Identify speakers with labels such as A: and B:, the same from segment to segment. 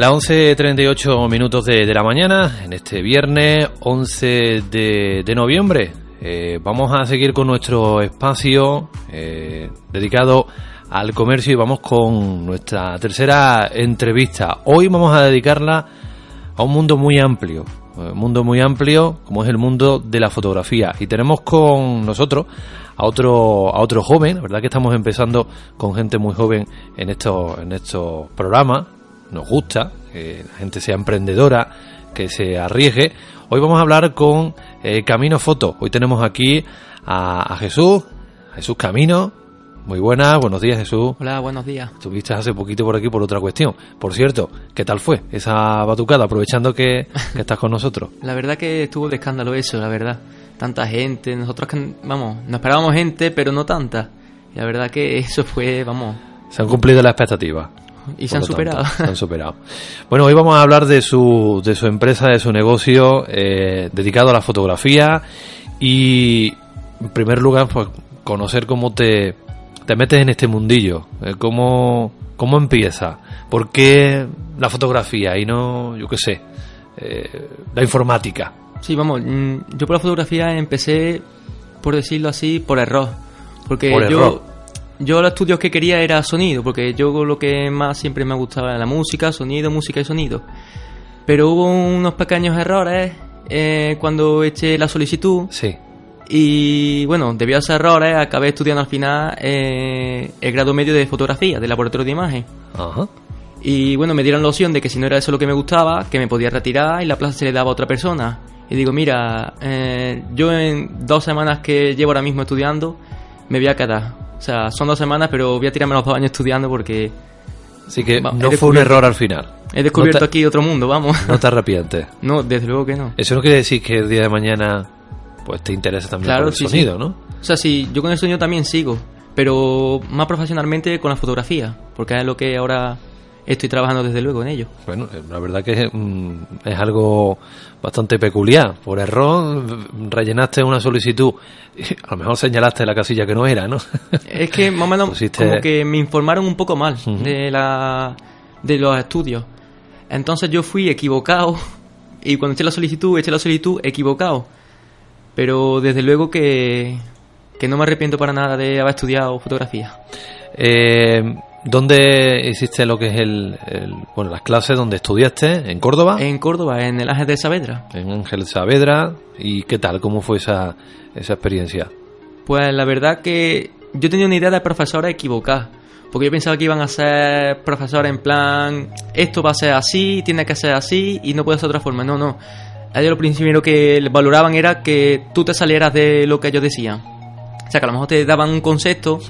A: Las 11.38 minutos de, la mañana, en este viernes 11 de, de noviembre. Eh, vamos a seguir con nuestro espacio eh, dedicado al comercio y vamos con nuestra tercera entrevista. Hoy vamos a dedicarla a un mundo muy amplio, un mundo muy amplio como es el mundo de la fotografía. Y tenemos con nosotros a otro, a otro joven, la verdad que estamos empezando con gente muy joven en estos, en estos programas nos gusta, que la gente sea emprendedora, que se arriesgue. Hoy vamos a hablar con eh, Camino Foto. Hoy tenemos aquí a, a Jesús, Jesús Camino. Muy buenas, buenos días Jesús.
B: Hola, buenos días.
A: Estuviste hace poquito por aquí por otra cuestión. Por cierto, ¿qué tal fue esa batucada? Aprovechando que, que estás con nosotros.
B: la verdad que estuvo de escándalo eso, la verdad. Tanta gente, nosotros, vamos, nos esperábamos gente, pero no tanta. Y la verdad que eso fue, vamos...
A: Se han cumplido las expectativas.
B: Y se han superado.
A: se han superado. Bueno, hoy vamos a hablar de su, de su empresa, de su negocio eh, dedicado a la fotografía y, en primer lugar, pues conocer cómo te, te metes en este mundillo, eh, cómo, cómo empieza, por qué la fotografía y no, yo qué sé, eh, la informática.
B: Sí, vamos, yo por la fotografía empecé, por decirlo así, por error. Porque
A: por
B: yo,
A: error.
B: Yo los estudios que quería era sonido, porque yo lo que más siempre me gustaba era la música, sonido, música y sonido. Pero hubo unos pequeños errores eh, cuando eché la solicitud.
A: Sí.
B: Y bueno, debido a esos errores, acabé estudiando al final eh, el grado medio de fotografía, de laboratorio de imagen.
A: Ajá.
B: Y bueno, me dieron la opción de que si no era eso lo que me gustaba, que me podía retirar y la plaza se le daba a otra persona. Y digo, mira, eh, yo en dos semanas que llevo ahora mismo estudiando, me voy a quedar. O sea, son dos semanas, pero voy a tirarme los dos años estudiando porque...
A: Así que
B: Va,
A: no fue un error al final.
B: He descubierto
A: No te-
B: aquí otro mundo, vamos.
A: No te arrepientes.
B: No, desde luego que no.
A: Eso no quiere decir que el día de mañana pues te interesa también
B: Claro,
A: por el
B: sí,
A: sonido,
B: sí.
A: ¿no?
B: O sea, sí, yo con el sonido también sigo, pero más profesionalmente con la fotografía, porque es lo que ahora estoy trabajando desde luego en ello.
A: Bueno, eh, la verdad que es, mm, es algo bastante peculiar. Por error rellenaste una solicitud, a lo mejor señalaste la casilla que no era, ¿no?
B: Es que más o menos
A: Pusiste-
B: como que me informaron un poco mal de la de los estudios. Entonces yo fui equivocado y cuando eché la solicitud, eché la solicitud equivocado. Pero desde luego que, que no me arrepiento para nada de haber estudiado fotografía.
A: Eh, ¿Dónde hiciste lo que es el, el- bueno, las clases donde estudiaste? ¿En Córdoba?
B: En Córdoba, en el Ángel de Saavedra.
A: En Ángel Saavedra. ¿Y qué tal? ¿Cómo fue esa, esa experiencia?
B: Pues la verdad que yo tenía una idea de profesores equivocada. Porque yo pensaba que iban a ser profesores en plan, esto va a ser así, tiene que ser así y no puede ser de otra forma. No, no. Ellos lo primero que valoraban era que tú te salieras de lo que ellos decían. O sea, que a lo mejor te daban un concepto.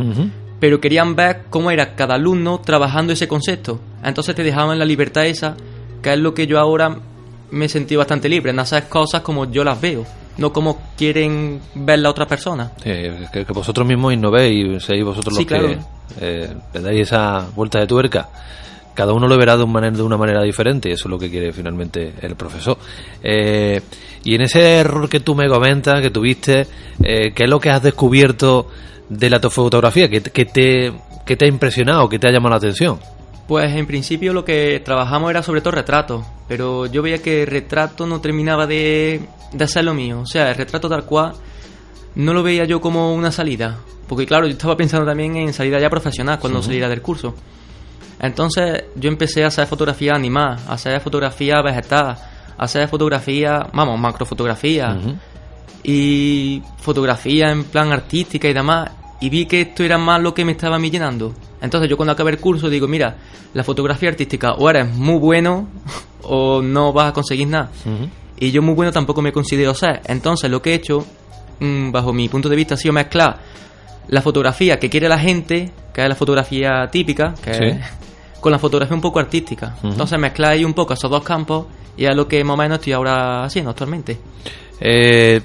B: Pero querían ver cómo era cada alumno trabajando ese concepto. Entonces te dejaban la libertad esa, que es lo que yo ahora me sentido bastante libre, en hacer cosas como yo las veo, no como quieren ver la otra persona.
A: Sí, que, que vosotros mismos innovéis y seáis vosotros
B: Sí,
A: los que
B: claro.
A: eh, le dais esa vuelta de tuerca. cada uno lo verá de, manera, de una manera diferente, y eso es lo que quiere finalmente el profesor. Eh, y en ese error que tú me comentas, que tuviste, eh, ¿qué es lo que has descubierto de la fotografía? ¿Qué, qué te, ¿Qué te ha impresionado? ¿Qué te ha llamado la atención?
B: Pues en principio lo que trabajamos era sobre todo retrato, pero yo veía que el retrato no terminaba de, de hacer lo mío. O sea, el retrato tal cual no lo veía yo como una salida. Porque claro, yo estaba pensando también en salida ya profesional cuando saliera del curso. Entonces yo empecé a hacer fotografía animada, a hacer fotografía vegetal, a hacer fotografía, vamos, macrofotografía y fotografía en plan artística y demás. Y vi que esto era más lo que me estaba a mí llenando. Entonces yo cuando acabé el curso digo, mira, la fotografía artística o eres muy bueno o no vas a conseguir nada. Y yo muy bueno tampoco me considero ser. Entonces lo que he hecho, mm, bajo mi punto de vista, ha sido mezclar la fotografía que quiere la gente, que es la fotografía típica, que
A: Sí.
B: es con la fotografía un poco artística. Entonces mezclar ahí un poco esos dos campos y es lo que más o menos estoy ahora haciendo actualmente.
A: Eh,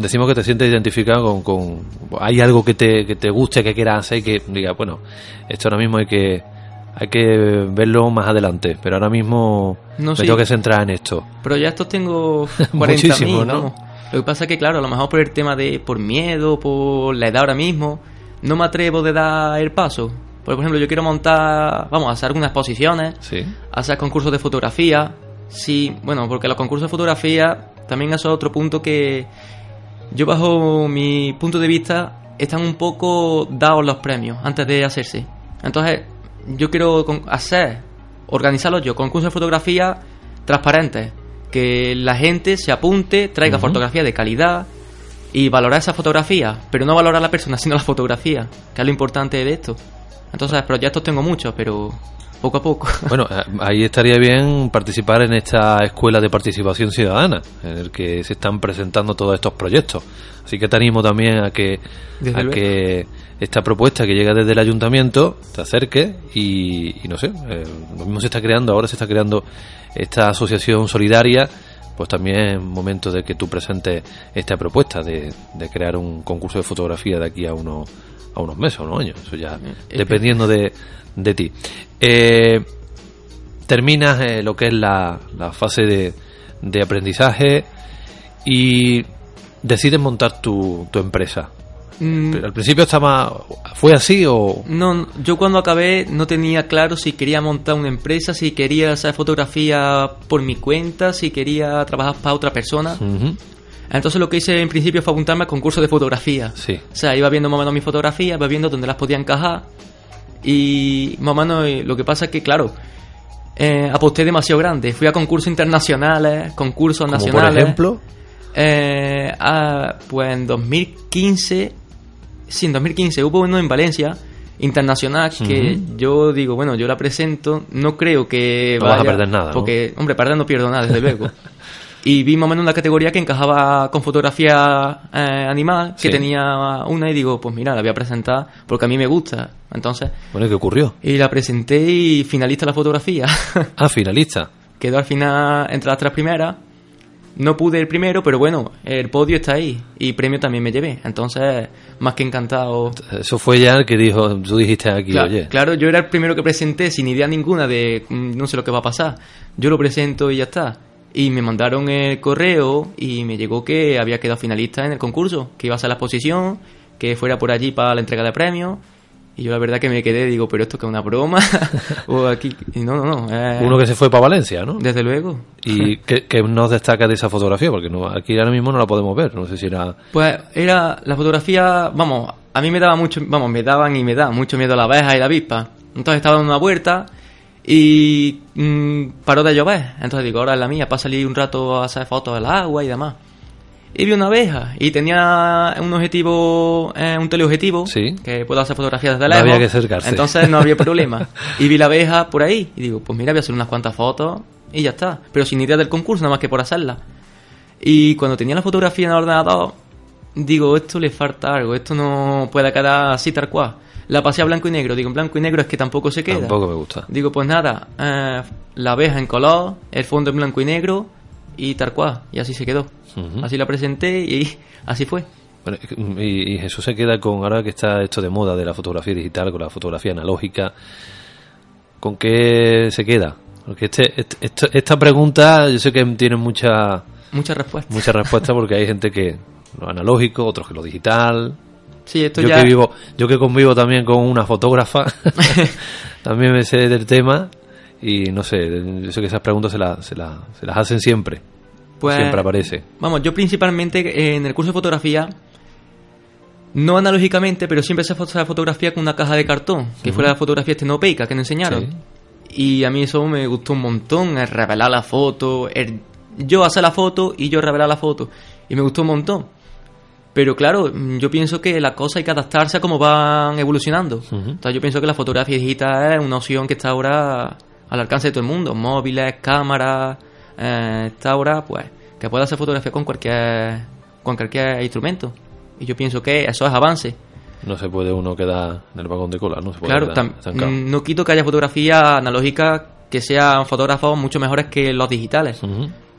A: decimos que te sientes identificado con, con- hay algo que te, que te guste, que quieras hacer y que diga, bueno, esto ahora mismo hay que hay que verlo más adelante, pero ahora mismo
B: No,
A: me
B: sí.
A: tengo que centrar en esto.
B: Proyectos tengo 40.000,
A: Muchísimos, ¿no?
B: vamos. Lo que pasa es que, claro, a lo mejor por el tema de por miedo, por la edad ahora mismo, no me atrevo de dar el paso. Por ejemplo, yo quiero montar, vamos, a hacer algunas exposiciones,
A: Sí.
B: hacer concursos de fotografía. Sí, bueno, porque los concursos de fotografía también eso es otro punto que yo bajo mi punto de vista están un poco dados los premios antes de hacerse. Entonces, yo quiero hacer, organizarlos yo, concursos de fotografía transparentes, que la gente se apunte, traiga fotografía de calidad y valorar esa fotografía, pero no valorar a la persona, sino la fotografía, que es lo importante de esto. Entonces, proyectos tengo muchos, pero poco a poco.
A: Bueno, eh, ahí estaría bien participar en esta escuela de participación ciudadana, en el que se están presentando todos estos proyectos. Así que te animo también a que,
B: Desde
A: a que esta propuesta que llega desde el ayuntamiento te acerque y, y no sé, eh, lo mismo se está creando, ahora se está creando esta asociación solidaria, pues también es momento de que tú presentes esta propuesta de, de crear un concurso de fotografía de aquí a unos, a unos meses o unos años, eso ya dependiendo de, de ti. Eh, terminas eh, lo que es la, la fase de, de aprendizaje y decides montar tu, tu empresa.
B: Mm,
A: Pero al principio estaba fue así o
B: No, yo cuando acabé no tenía claro si quería montar una empresa, si quería hacer fotografía por mi cuenta, si quería trabajar para otra persona. Entonces lo que hice en principio fue apuntarme al concurso de fotografía.
A: sí
B: O sea, iba viendo más o menos mis fotografías, iba viendo dónde las podía encajar. Y más o menos lo que pasa es que, claro, eh, aposté demasiado grande. Fui a concursos internacionales, concursos
A: como por
B: nacionales.
A: ejemplo
B: Eh, ah, pues en 2015, sí, en 2015 hubo uno en Valencia, internacional, que yo digo, bueno, yo la presento, no creo que
A: No vas a
B: vaya,
A: perder nada, ¿no?
B: Porque, hombre, perder no pierdo nada, desde luego. y vi más o menos una categoría que encajaba con fotografía eh, animal, que
A: Sí.
B: tenía una y digo, pues mira, la voy a presentar porque a mí me gusta. Entonces,
A: bueno ¿qué ocurrió?
B: y la presenté y finalista la fotografía.
A: Ah, finalista.
B: Quedó al final entre las tres primeras. No pude el primero, pero bueno, el podio está ahí. Y premio también me llevé. Entonces, más que encantado.
A: Eso fue ya el que dijo, tú dijiste aquí,
B: Claro,
A: oye,
B: claro, yo era el primero que presenté sin idea ninguna de mm, no sé lo que va a pasar. Yo lo presento y ya está. Y me mandaron el correo y me llegó que había quedado finalista en el concurso, que iba a ser la exposición, que fuera por allí para la entrega de premios. Y yo la verdad que me quedé, digo, pero esto que es una broma. o aquí. Y no, no, no. eh,
A: uno que se fue para Valencia, ¿no?
B: Desde luego.
A: ¿Y qué, qué nos destaca de esa fotografía? Porque no, aquí ahora mismo no la podemos ver, no sé si era...
B: Pues era la fotografía, vamos, a mí me daba mucho, vamos, me daban y me da mucho miedo la abeja y la avispa. Entonces estaba en una huerta y mm, paró de llover. Entonces digo, ahora es la mía para salir un rato a hacer fotos del agua y demás. Y vi una abeja y tenía un objetivo, eh, un teleobjetivo,
A: Sí.
B: que puedo hacer fotografías desde
A: No
B: lejos.
A: había que acercarse.
B: Entonces no había problema. y vi la abeja por ahí y digo, pues mira, voy a hacer unas cuantas fotos y ya está. Pero sin idea del concurso, nada más que por hacerla. Y cuando tenía la fotografía en el ordenador, digo, esto le falta algo, esto no puede quedar así tal cual. La pasé a blanco y negro, digo, en blanco y negro es que tampoco se queda.
A: Tampoco me gusta.
B: Digo, pues nada, eh, la abeja en color, el fondo en blanco y negro y tal cual. Y así se quedó. Así la presenté y así fue.
A: Bueno, y, y Jesús se queda con, ahora que está esto de moda de la fotografía digital, con la fotografía analógica, ¿con qué se queda? Porque este, este- esta pregunta yo sé que tiene mucha,
B: Muchas respuestas.
A: mucha respuesta porque hay gente que lo analógico, otros que lo digital.
B: Sí, esto
A: Yo
B: ya...
A: que vivo, yo que convivo también con una fotógrafa, también me sé del tema y no sé, yo sé que esas preguntas se, la- se, la- se las hacen siempre,
B: Pues,
A: siempre aparece.
B: Vamos, yo principalmente eh, en el curso de fotografía, no analógicamente, pero siempre se fo- se fotografía con una caja de cartón, que fue la fotografía estenopeica que nos enseñaron.
A: Sí.
B: Y a mí eso me gustó un montón, el revelar la foto, el yo hacer la foto y yo revelar la foto. Y me gustó un montón. Pero claro, mm, yo pienso que la cosa hay que adaptarse a cómo van evolucionando. Entonces yo pienso que la fotografía digital es una opción que está ahora al alcance de todo el mundo. Móviles, cámaras, eh, está ahora pues que pueda hacer fotografía con cualquier, con cualquier instrumento. Y yo pienso que eso es avance.
A: No se puede uno quedar en el vagón de cola, no se puede
B: Claro, mm, no quito que haya fotografía analógica que sean fotógrafos mucho mejores que los digitales.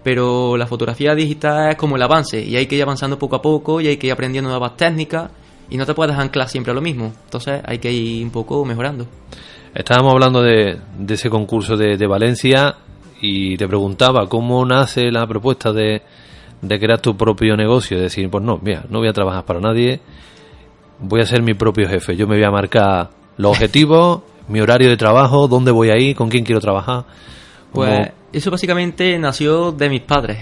B: Pero la fotografía digital es como el avance y hay que ir avanzando poco a poco y hay que ir aprendiendo nuevas técnicas y no te puedes anclar siempre a lo mismo. Entonces hay que ir un poco mejorando.
A: Estábamos hablando de, de ese concurso de, de Valencia y te preguntaba cómo nace la propuesta de, de crear tu propio negocio. Es decir, pues no, mira, no voy a trabajar para nadie, voy a ser mi propio jefe. Yo me voy a marcar los objetivos, mi horario de trabajo, dónde voy a ir, con quién quiero trabajar.
B: Pues eso básicamente nació de mis padres,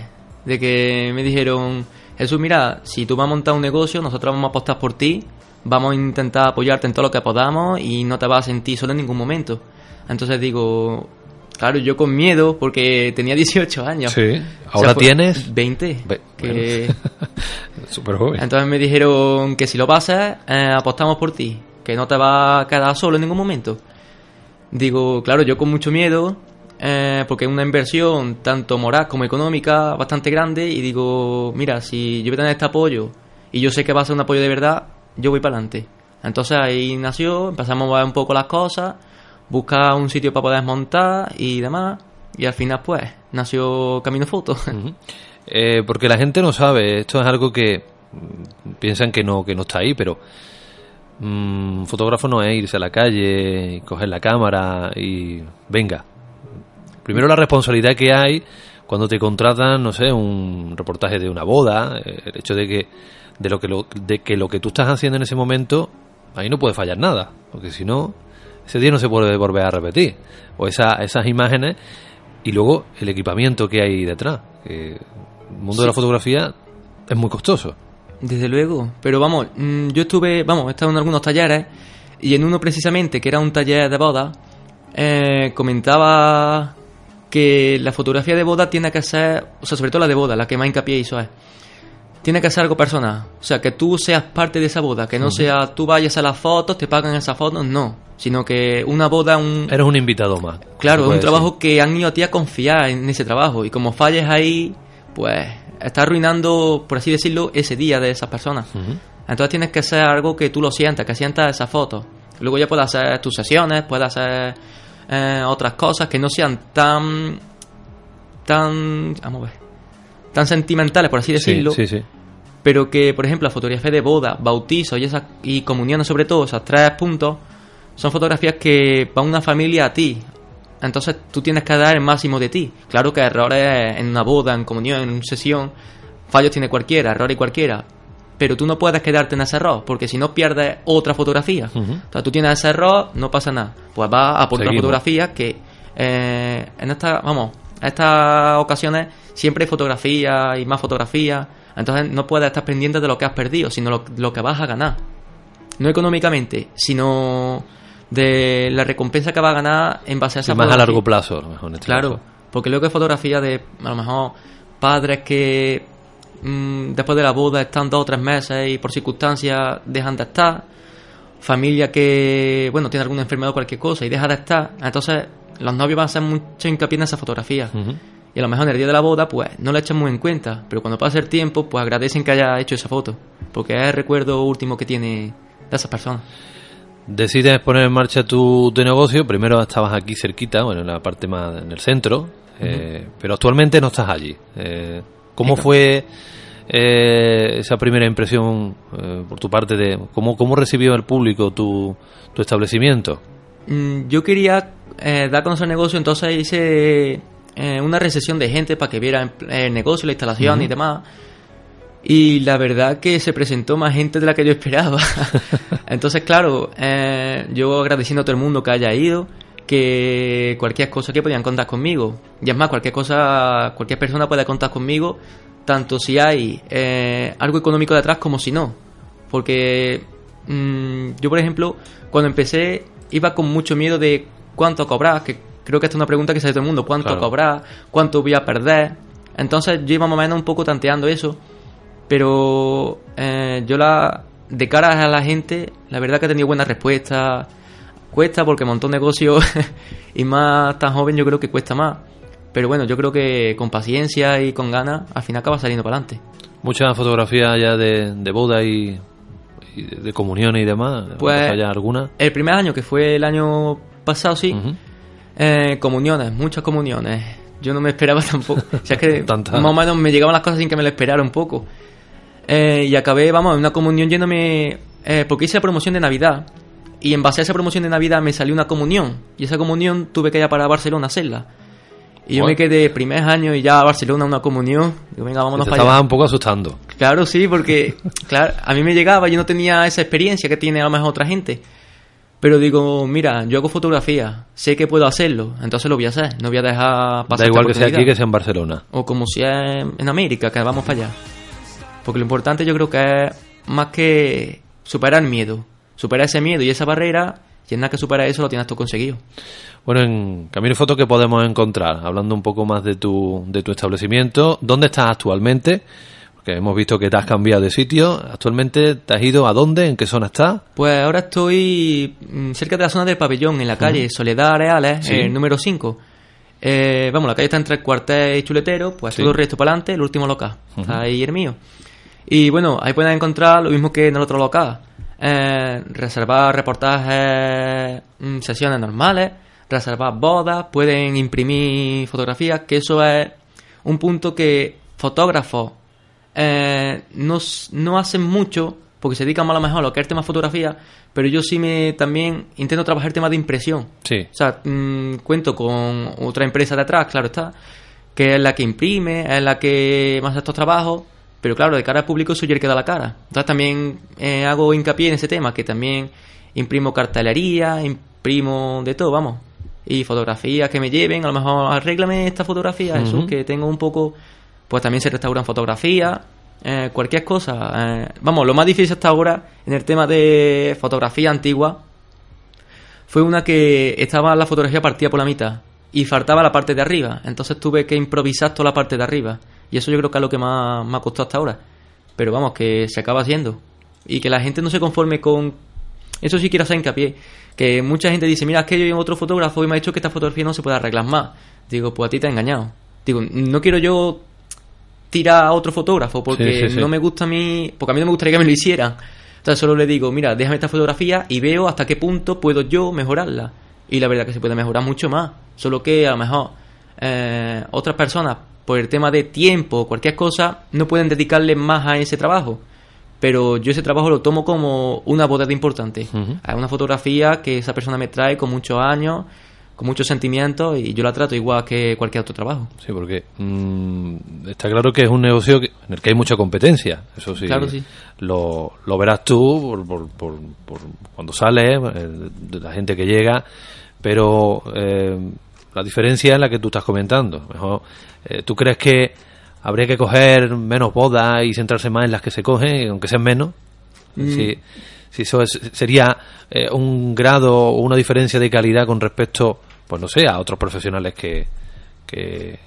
B: de que me dijeron, Jesús, mira, si tú vas a montar un negocio, nosotros vamos a apostar por ti, vamos a intentar apoyarte en todo lo que podamos y no te vas a sentir solo en ningún momento. Entonces digo, claro, yo con miedo, porque tenía 18 años.
A: Sí,
B: O sea,
A: ahora tienes
B: 20.
A: Ve-
B: que-
A: súper joven.
B: Entonces me dijeron que si lo pasas, eh, apostamos por ti, que no te vas a quedar solo en ningún momento. Digo, claro, yo con mucho miedo, eh, porque es una inversión tanto moral como económica bastante grande, y digo, mira, si yo voy a tener este apoyo y yo sé que va a ser un apoyo de verdad, yo voy para adelante. Entonces ahí nació, empezamos a ver un poco las cosas, buscar un sitio para poder montar y demás, y al final pues nació Camino Foto.
A: Eh, porque la gente no sabe, esto es algo que mm, piensan que no, que no está ahí, pero mm, un fotógrafo no es irse a la calle coger la cámara y venga. Primero la responsabilidad que hay cuando te contratan, no sé, un reportaje de una boda, eh, el hecho de que de lo que lo, de que lo que tú estás haciendo en ese momento ahí no puede fallar nada, porque si no ese día no se puede volver a repetir o esa, esas imágenes y luego el equipamiento que hay detrás. Que el mundo de la fotografía es muy costoso.
B: Desde luego, pero vamos, mm, yo estuve, vamos, he estado en algunos talleres y en uno precisamente, que era un taller de boda, eh, comentaba que la fotografía de boda tiene que ser, o sea, sobre todo la de boda, la que más hincapié hizo es, tiene que ser algo personal, o sea, que tú seas parte de esa boda, que no sea tú vayas a las fotos, te pagan esas fotos, no, sino que una boda, un,
A: Eres un invitado más.
B: Claro, es un trabajo que han ido a ti a confiar en ese trabajo. Y como falles ahí, pues estás arruinando, por así decirlo, ese día de esas personas. Entonces tienes que hacer algo que tú lo sientas, que sientas esas fotos. Luego ya puedes hacer tus sesiones, puedes hacer eh, otras cosas que no sean tan. tan. vamos a ver. tan sentimentales, por así
A: Sí,
B: decirlo
A: sí, sí.
B: pero que, por ejemplo, la fotografía de boda, bautizo y, esas, y comuniones sobre todo, esos tres puntos, son fotografías que van una familia a ti. Entonces tú tienes que dar el máximo de ti. Claro que errores en una boda, en comunión, en una sesión, fallos tiene cualquiera, errores cualquiera. Pero tú no puedes quedarte en ese error, porque si no pierdes otra fotografía.
A: Ujú.
B: Entonces tú tienes ese error, no pasa nada. Pues vas a por otra
A: Seguimos.
B: fotografía que eh, en esta, vamos, en estas ocasiones siempre hay fotografía y más fotografía. Entonces no puedes estar pendiente de lo que has perdido, sino lo, lo que vas a ganar. No económicamente, sino de la recompensa que vas a ganar en base a esa
A: Sí, más a largo plazo, a lo mejor. en este
B: Claro,
A: caso.
B: porque luego hay fotografía de, a lo mejor, padres que mm, después de la boda están dos o tres meses y por circunstancias dejan de estar. Familia que, bueno, tiene alguna enfermedad o cualquier cosa y deja de estar. Entonces, los novios van a hacer mucho hincapié en esa fotografía.
A: Ujú.
B: Y a lo mejor en el día de la boda, pues no la echan muy en cuenta. Pero cuando pasa el tiempo, pues agradecen que haya hecho esa foto. Porque es el recuerdo último que tiene de esas personas.
A: Decides poner en marcha tu, tu negocio. Primero estabas aquí cerquita, bueno, en la parte más en el centro, eh, pero actualmente no estás allí. Eh, ¿Cómo fue eh, esa primera impresión eh, por tu parte de cómo, cómo recibió el público tu, tu establecimiento?
B: Mm, yo quería eh, dar a conocer el negocio, entonces hice una recesión de gente para que viera el negocio, la instalación y demás. Y la verdad que se presentó más gente de la que yo esperaba. Entonces, claro, yo agradeciendo a todo el mundo que haya ido, que cualquier cosa que podían contar conmigo. Y es más, cualquier cosa, cualquier persona puede contar conmigo, tanto si hay eh, algo económico detrás como si no. Porque mm, yo, por ejemplo, cuando empecé iba con mucho miedo de cuánto cobrar, que creo que esta es una pregunta que se hace todo el mundo, cuánto cobrar, cuánto voy a perder. Entonces yo iba más o menos un poco tanteando eso pero eh, yo la de cara a la gente, la verdad que he tenido buenas respuestas. Cuesta porque montó un negocio y más tan joven yo creo que cuesta más. Pero bueno, yo creo que con paciencia y con ganas al final acaba saliendo para adelante.
A: Muchas fotografías ya de, boda y, de comuniones y demás.
B: Pues
A: ya alguna.
B: El primer año, que fue el año pasado, sí. Eh, comuniones, muchas comuniones. Yo no me esperaba tampoco. o sea, que más o menos me llegaban las cosas sin que me lo esperara un poco. Eh, y acabé, vamos, en una comunión yéndome. Eh, porque hice la promoción de Navidad. Y en base a esa promoción de Navidad me salió una comunión. Y esa comunión tuve que ir para Barcelona a hacerla. Y yo me quedé primer año y ya a Barcelona una comunión. Digo, venga, vámonos
A: te Estabas un poco asustando.
B: Claro, sí, porque claro, a mí me llegaba, yo no tenía esa experiencia que tiene a lo mejor otra gente. Pero digo, mira, yo hago fotografía, sé que puedo hacerlo, entonces lo voy a hacer, no voy a dejar
A: pasar. Da igual que sea aquí que sea en Barcelona.
B: O como sea en América, que vamos para allá. Porque lo importante yo creo que es más que superar miedo. Superar ese miedo y esa barrera, y en nada que superar eso lo tienes tú conseguido.
A: Bueno, en Camino Foto, ¿qué podemos encontrar? Hablando un poco más de tu, de tu establecimiento, ¿dónde estás actualmente? Porque hemos visto que te has cambiado de sitio. ¿Actualmente te has ido a dónde? ¿En qué zona estás?
B: Pues ahora estoy mm, cerca de la zona del pabellón, en la calle Soledad Areales, el número 5. Eh, vamos, la calle está entre el cuartel y chuletero, pues todo el resto para adelante, el último local. Está ahí el mío. Y bueno, ahí pueden encontrar lo mismo que en el otro local. Eh, reservar reportajes, mm, sesiones normales, reservar bodas, pueden imprimir fotografías, que eso es un punto que fotógrafos eh, no, no, hacen mucho porque se dedican más a lo mejor a lo que es el tema fotografía, pero yo sí me también intento trabajar el tema de impresión.
A: Sí.
B: O sea, mm, cuento con otra empresa de atrás, claro está, que es la que imprime, es la que más hace estos trabajos pero claro, de cara al público soy el que da la cara. Entonces también eh, hago hincapié en ese tema, que también imprimo cartelería, imprimo de todo, vamos. Y fotografías que me lleven, a lo mejor arréglame esta fotografía, eso, que tengo un poco... Pues también se restauran fotografías, eh, cualquier cosa. Eh, vamos, lo más difícil hasta ahora en el tema de fotografía antigua fue una que estaba la fotografía partida por la mitad y faltaba la parte de arriba. Entonces tuve que improvisar toda la parte de arriba. Y eso yo creo que es lo que más me ha costado hasta ahora. Pero vamos, que se acaba haciendo. Y que la gente no se conforme con... Eso sí quiero hacer hincapié. Que mucha gente dice, mira, es que yo otro fotógrafo y me ha dicho que esta fotografía no se puede arreglar más. Digo, pues a ti te ha engañado. Digo, no quiero yo tirar a otro fotógrafo porque no me gusta a mí... Porque a mí no me gustaría que me lo hicieran. Entonces solo le digo, mira, déjame esta fotografía y veo hasta qué punto puedo yo mejorarla. Y la verdad que se puede mejorar mucho más. Solo que a lo mejor eh, otras personas por el tema de tiempo o cualquier cosa, no pueden dedicarle más a ese trabajo. Pero yo ese trabajo lo tomo como una boda importante. Hay una fotografía que esa persona me trae con muchos años, con muchos sentimientos y yo la trato igual que cualquier otro trabajo.
A: Sí, porque mm, está claro que es un negocio en el que hay mucha competencia. Eso sí,
B: claro, sí.
A: Lo, lo verás tú por, por, por, cuando sales, eh, la gente que llega, pero eh, la diferencia es la que tú estás comentando. Mejor, eh, ¿Tú crees que habría que coger menos bodas y centrarse más en las que se cogen, aunque sean menos? Mm. Si, si, eso sería eh, un grado o una diferencia de calidad con respecto, pues no sé, a otros profesionales que, que,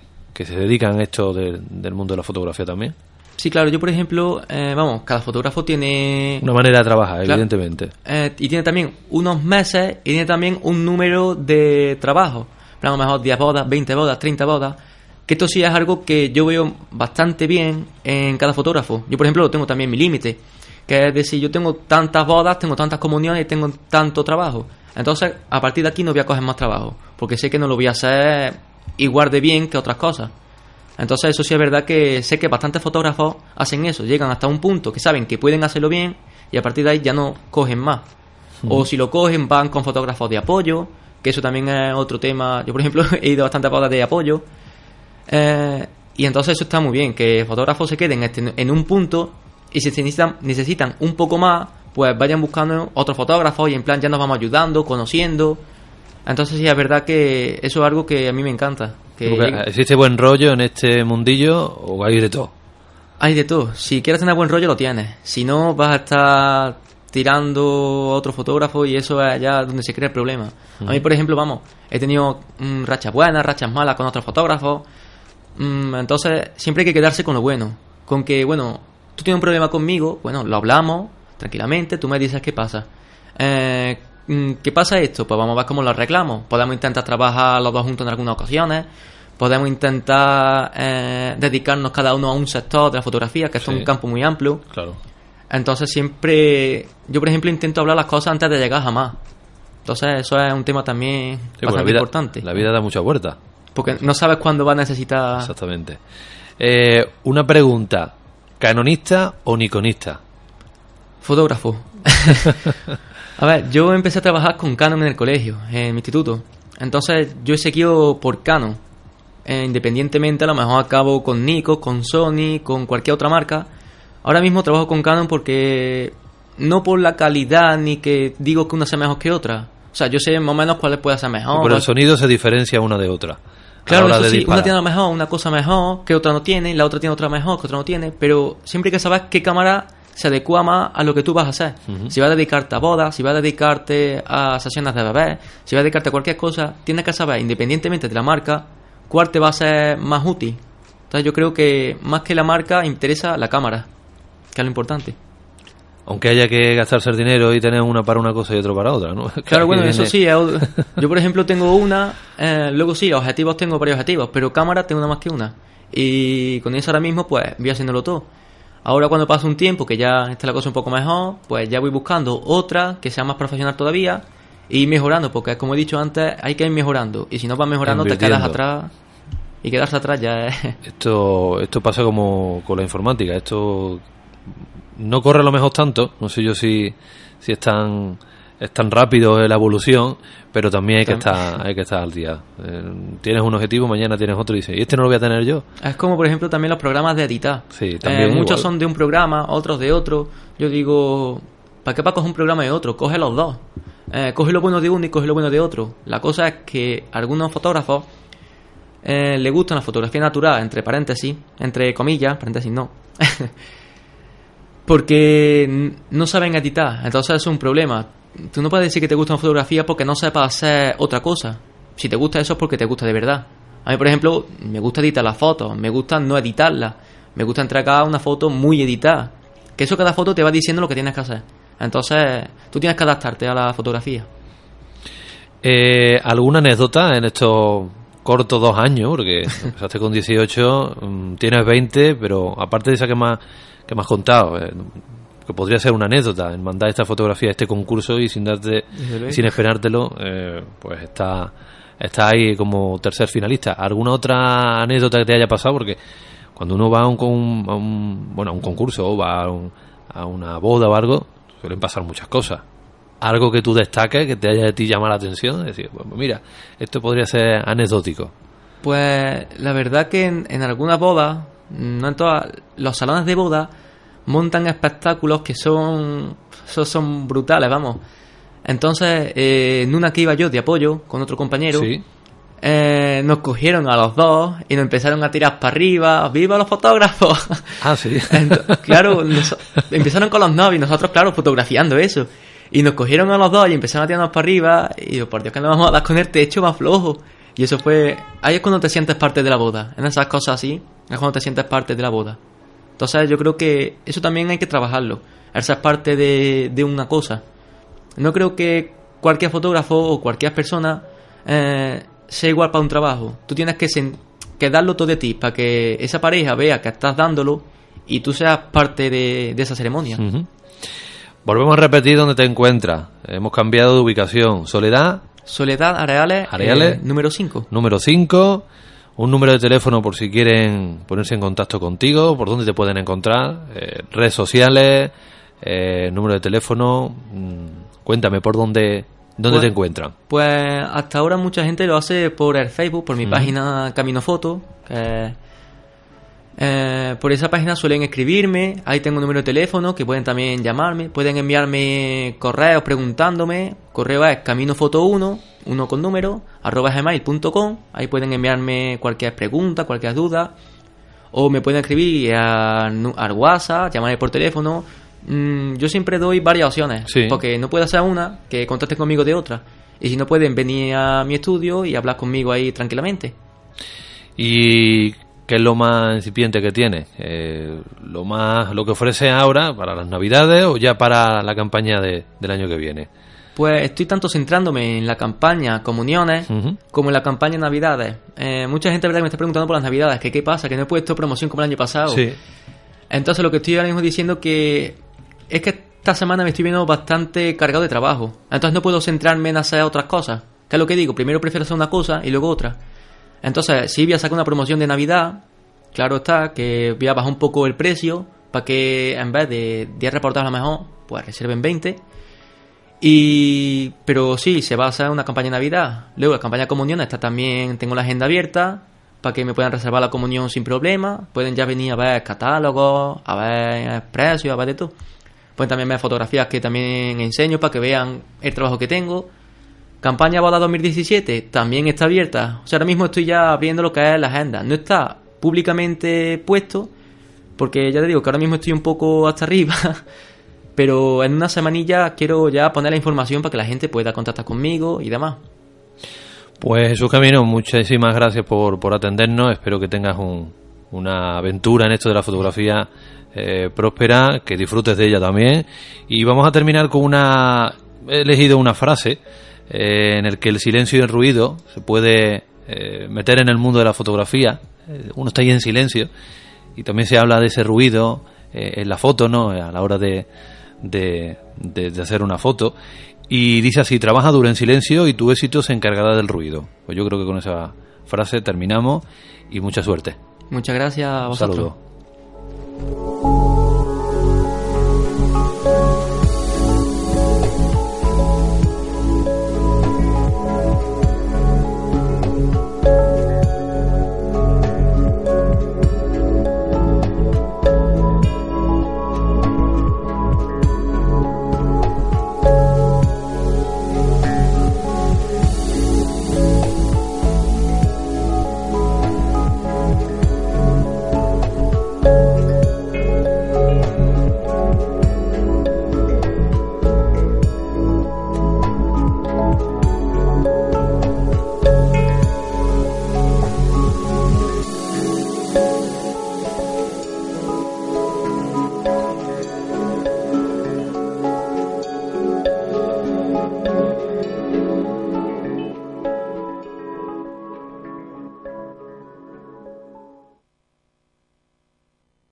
A: se dedican a esto del mundo de la fotografía también.
B: Sí, claro, yo por ejemplo, eh, vamos, cada fotógrafo tiene...
A: Una manera de trabajar, evidentemente.
B: y tiene también unos meses y tiene también un número de trabajo a lo mejor 10 bodas, 20 bodas, 30 bodas, que esto sí es algo que yo veo bastante bien en cada fotógrafo. Yo, por ejemplo, lo tengo también mi límite, que es decir, yo tengo tantas bodas, tengo tantas comuniones y tengo tanto trabajo. Entonces, a partir de aquí no voy a coger más trabajo, porque sé que no lo voy a hacer igual de bien que otras cosas. Entonces, eso sí es verdad que sé que bastantes fotógrafos hacen eso, llegan hasta un punto que saben que pueden hacerlo bien y a partir de ahí ya no cogen más. O si lo cogen, van con fotógrafos de apoyo, que eso también es otro tema. Yo, por ejemplo, he ido a bastantes de apoyo. Eh, y entonces eso está muy bien, que fotógrafos se queden este- en un punto y si necesitan, necesitan un poco más, pues vayan buscando otros fotógrafos y en plan ya nos vamos ayudando, conociendo. Entonces sí, es verdad que eso es algo que a mí me encanta. Que
A: ¿Existe buen rollo en este mundillo o hay de todo?
B: hay de todo. Si quieres tener buen rollo, lo tienes. Si no, vas a estar tirando a otro fotógrafo y eso es allá donde se crea el problema. A mí, por ejemplo, vamos, he tenido mm, rachas buenas, rachas malas con otros fotógrafos. Mm, entonces, siempre hay que quedarse con lo bueno. Con que, bueno, tú tienes un problema conmigo, bueno, lo hablamos tranquilamente, tú me dices qué pasa. Eh, mm, ¿Qué pasa esto? Pues vamos a ver cómo lo arreglamos. Podemos intentar trabajar los dos juntos en algunas ocasiones. Podemos intentar eh, dedicarnos cada uno a un sector de la fotografía, que es un campo muy amplio.
A: Claro.
B: Entonces siempre, yo por ejemplo intento hablar las cosas antes de llegar jamás. Entonces eso es un tema también
A: Sí, la
B: bastante
A: vida,
B: importante.
A: La vida da mucha vuelta.
B: Porque no sabes cuándo va a necesitar...
A: Exactamente. Eh, una pregunta. ¿Canonista o niconista?
B: Fotógrafo. a ver, yo empecé a trabajar con Canon en el colegio, en mi instituto. Entonces yo he seguido por Canon. Eh, independientemente, a lo mejor acabo con Nikon, con Sony, con cualquier otra marca. Ahora mismo trabajo con Canon porque no por la calidad ni que digo que una sea mejor que otra. O sea, yo sé más o menos cuál puede ser mejor.
A: Por el sonido se diferencia una de otra.
B: Claro, eso sí,
A: disparar.
B: una tiene mejor una cosa mejor que otra no tiene, la otra tiene otra mejor que otra no tiene, pero siempre hay que saber qué cámara se adecua más a lo que tú vas a hacer. Si vas a dedicarte a bodas, si vas a dedicarte a sesiones de bebés, si vas a dedicarte a cualquier cosa, tienes que saber, independientemente de la marca, cuál te va a ser más útil. Entonces yo creo que más que la marca interesa la cámara, que es lo importante.
A: Aunque haya que gastarse el dinero y tener una para una cosa y otro para otra, ¿no?
B: Claro, bueno, eso sí. Yo, por ejemplo, tengo una. eh, luego sí, objetivos tengo varios objetivos, pero cámara tengo una más que una. Y con eso ahora mismo, pues voy haciéndolo todo. Ahora, cuando pasa un tiempo que ya está la cosa un poco mejor, pues ya voy buscando otra que sea más profesional todavía y mejorando, porque como he dicho antes, hay que ir mejorando. Y si no vas mejorando, te quedas atrás. Y quedarse atrás ya es.
A: Esto, esto pasa como con la informática. Esto no corre a lo mejor tanto. No sé yo si, si es tan, es tan rápido la evolución, pero también hay que estar, hay que estar al día. Eh, tienes un objetivo, mañana tienes otro y dices, ¿y este no lo voy a tener yo?
B: Es como, por ejemplo, también los programas de editar.
A: Sí, también
B: Eh, muchos son de un programa, otros de otro. Yo digo, ¿para qué para coger un programa de otro? Coge los dos. Eh, coge lo bueno de uno y coge lo bueno de otro. La cosa es que a algunos fotógrafos eh, le gustan la fotografía natural, entre paréntesis, entre comillas, paréntesis no. porque no saben editar. Entonces es un problema. Tú no puedes decir que te gusta una fotografía porque no sepas hacer otra cosa. Si te gusta eso es porque te gusta de verdad. A mí, por ejemplo, me gusta editar las fotos, me gusta no editarlas, me gusta entregar una foto muy editada. Que eso cada foto te va diciendo lo que tienes que hacer. Entonces, tú tienes que adaptarte a la fotografía.
A: Eh, ¿Alguna anécdota en estos cortos dos años? Porque empezaste con 18, mm, tienes 20, pero aparte de esa que más que me has contado, eh, que podría ser una anécdota, en mandar esta fotografía a este concurso y sin darte, sin esperártelo, eh, pues está, está ahí como tercer finalista. ¿Alguna otra anécdota que te haya pasado? Porque cuando uno va a un, con- a un- bueno, a un concurso o va a, un- a una boda o algo, suelen pasar muchas cosas. Algo que tú destaques, que te haya de ti llamado la atención, es decir, pues mira, esto podría ser anecdótico.
B: Pues la verdad que en, en algunas bodas, no en todas, los salones de boda montan espectáculos que son, son, son brutales, vamos. Entonces, eh, en una que iba yo de apoyo con otro compañero,
A: Sí.
B: eh, nos cogieron a los dos y nos empezaron a tirar para arriba. ¡Viva los fotógrafos!
A: Ah, sí.
B: Claro, nos- empezaron con los novios, nosotros, claro, fotografiando eso. Y nos cogieron a los dos y empezaron a tirarnos para arriba. Y yo, por Dios, que nos vamos a dar con el techo más flojo. Y eso fue. Ahí es cuando te sientes parte de la boda. En esas cosas así, es cuando te sientes parte de la boda. Entonces, yo creo que eso también hay que trabajarlo. El ser parte de, de una cosa. No creo que cualquier fotógrafo o cualquier persona eh, sea igual para un trabajo. Tú tienes que, que darlo todo de ti para que esa pareja vea que estás dándolo y tú seas parte de, de esa ceremonia.
A: Ujú. Volvemos a repetir dónde te encuentras. Hemos cambiado de ubicación. Soledad,
B: Soledad Areales,
A: Areales.
B: eh, número 5.
A: número 5. Un número de teléfono por si quieren ponerse en contacto contigo, por dónde te pueden encontrar, eh, redes sociales, eh, número de teléfono. mm, cuéntame por dónde ¿Dónde
B: Pues-
A: te encuentran?
B: Pues hasta ahora mucha gente lo hace por el Facebook, por mi página Camino Foto. que, eh, por esa página suelen escribirme, ahí tengo un número de teléfono que pueden también llamarme, pueden enviarme correos preguntándome, correo es caminofoto1, uno con número, arroba gmail.com, ahí pueden enviarme cualquier pregunta, cualquier duda, o me pueden escribir al, WhatsApp, llamarme por teléfono. Mm, yo siempre doy varias opciones,
A: Sí.
B: porque no puede ser una que contacten conmigo de otra. Y si no pueden venir a mi estudio y hablar conmigo ahí tranquilamente.
A: ¿Y qué es lo más incipiente que tiene? Eh, ¿Lo más lo que ofrece ahora para las Navidades o ya para la campaña de- del año que viene?
B: Pues estoy tanto centrándome en la campaña Comuniones como en la campaña Navidades. Eh, mucha gente ¿verdad? que me está preguntando por las Navidades, que qué pasa, que no he puesto promoción como el año pasado.
A: Sí.
B: Entonces lo que estoy ahora mismo diciendo que es que esta semana me estoy viendo bastante cargado de trabajo. Entonces no puedo centrarme en hacer otras cosas. ¿Qué es lo que digo? Primero prefiero hacer una cosa y luego otra. Entonces, si voy a sacar una promoción de Navidad, claro está que voy a bajar un poco el precio para que en vez de 10 reportajes a lo mejor, pues reserven 20. Y pero sí, se va a hacer una campaña de Navidad. Luego la campaña de comunión está también, tengo la agenda abierta para que me puedan reservar la comunión sin problema. Pueden ya venir a ver catálogos, a ver precios, a ver de todo. Pueden también ver fotografías que también enseño para que vean el trabajo que tengo. Campaña Boda 2017 también está abierta. O sea, ahora mismo estoy ya abriendo lo que es la agenda. No está públicamente puesto porque ya te digo que ahora mismo estoy un poco hasta arriba. Pero en una semanilla quiero ya poner la información para que la gente pueda contactar conmigo y demás.
A: Pues Jesús Camino, muchísimas gracias por, por atendernos. Espero que tengas un- una aventura en esto de la fotografía eh, próspera, que disfrutes de ella también. Y vamos a terminar con una... He elegido una frase eh, en el que el silencio y el ruido se puede eh, meter en el mundo de la fotografía. Eh, uno está ahí en silencio y también se habla de ese ruido en la foto, ¿no? A la hora de, de, de- de hacer una foto. Y dice así, trabaja duro en silencio y tu éxito se encargará del ruido. Pues yo creo que con esa frase terminamos y mucha suerte.
B: Muchas gracias a vosotros.
A: saludo.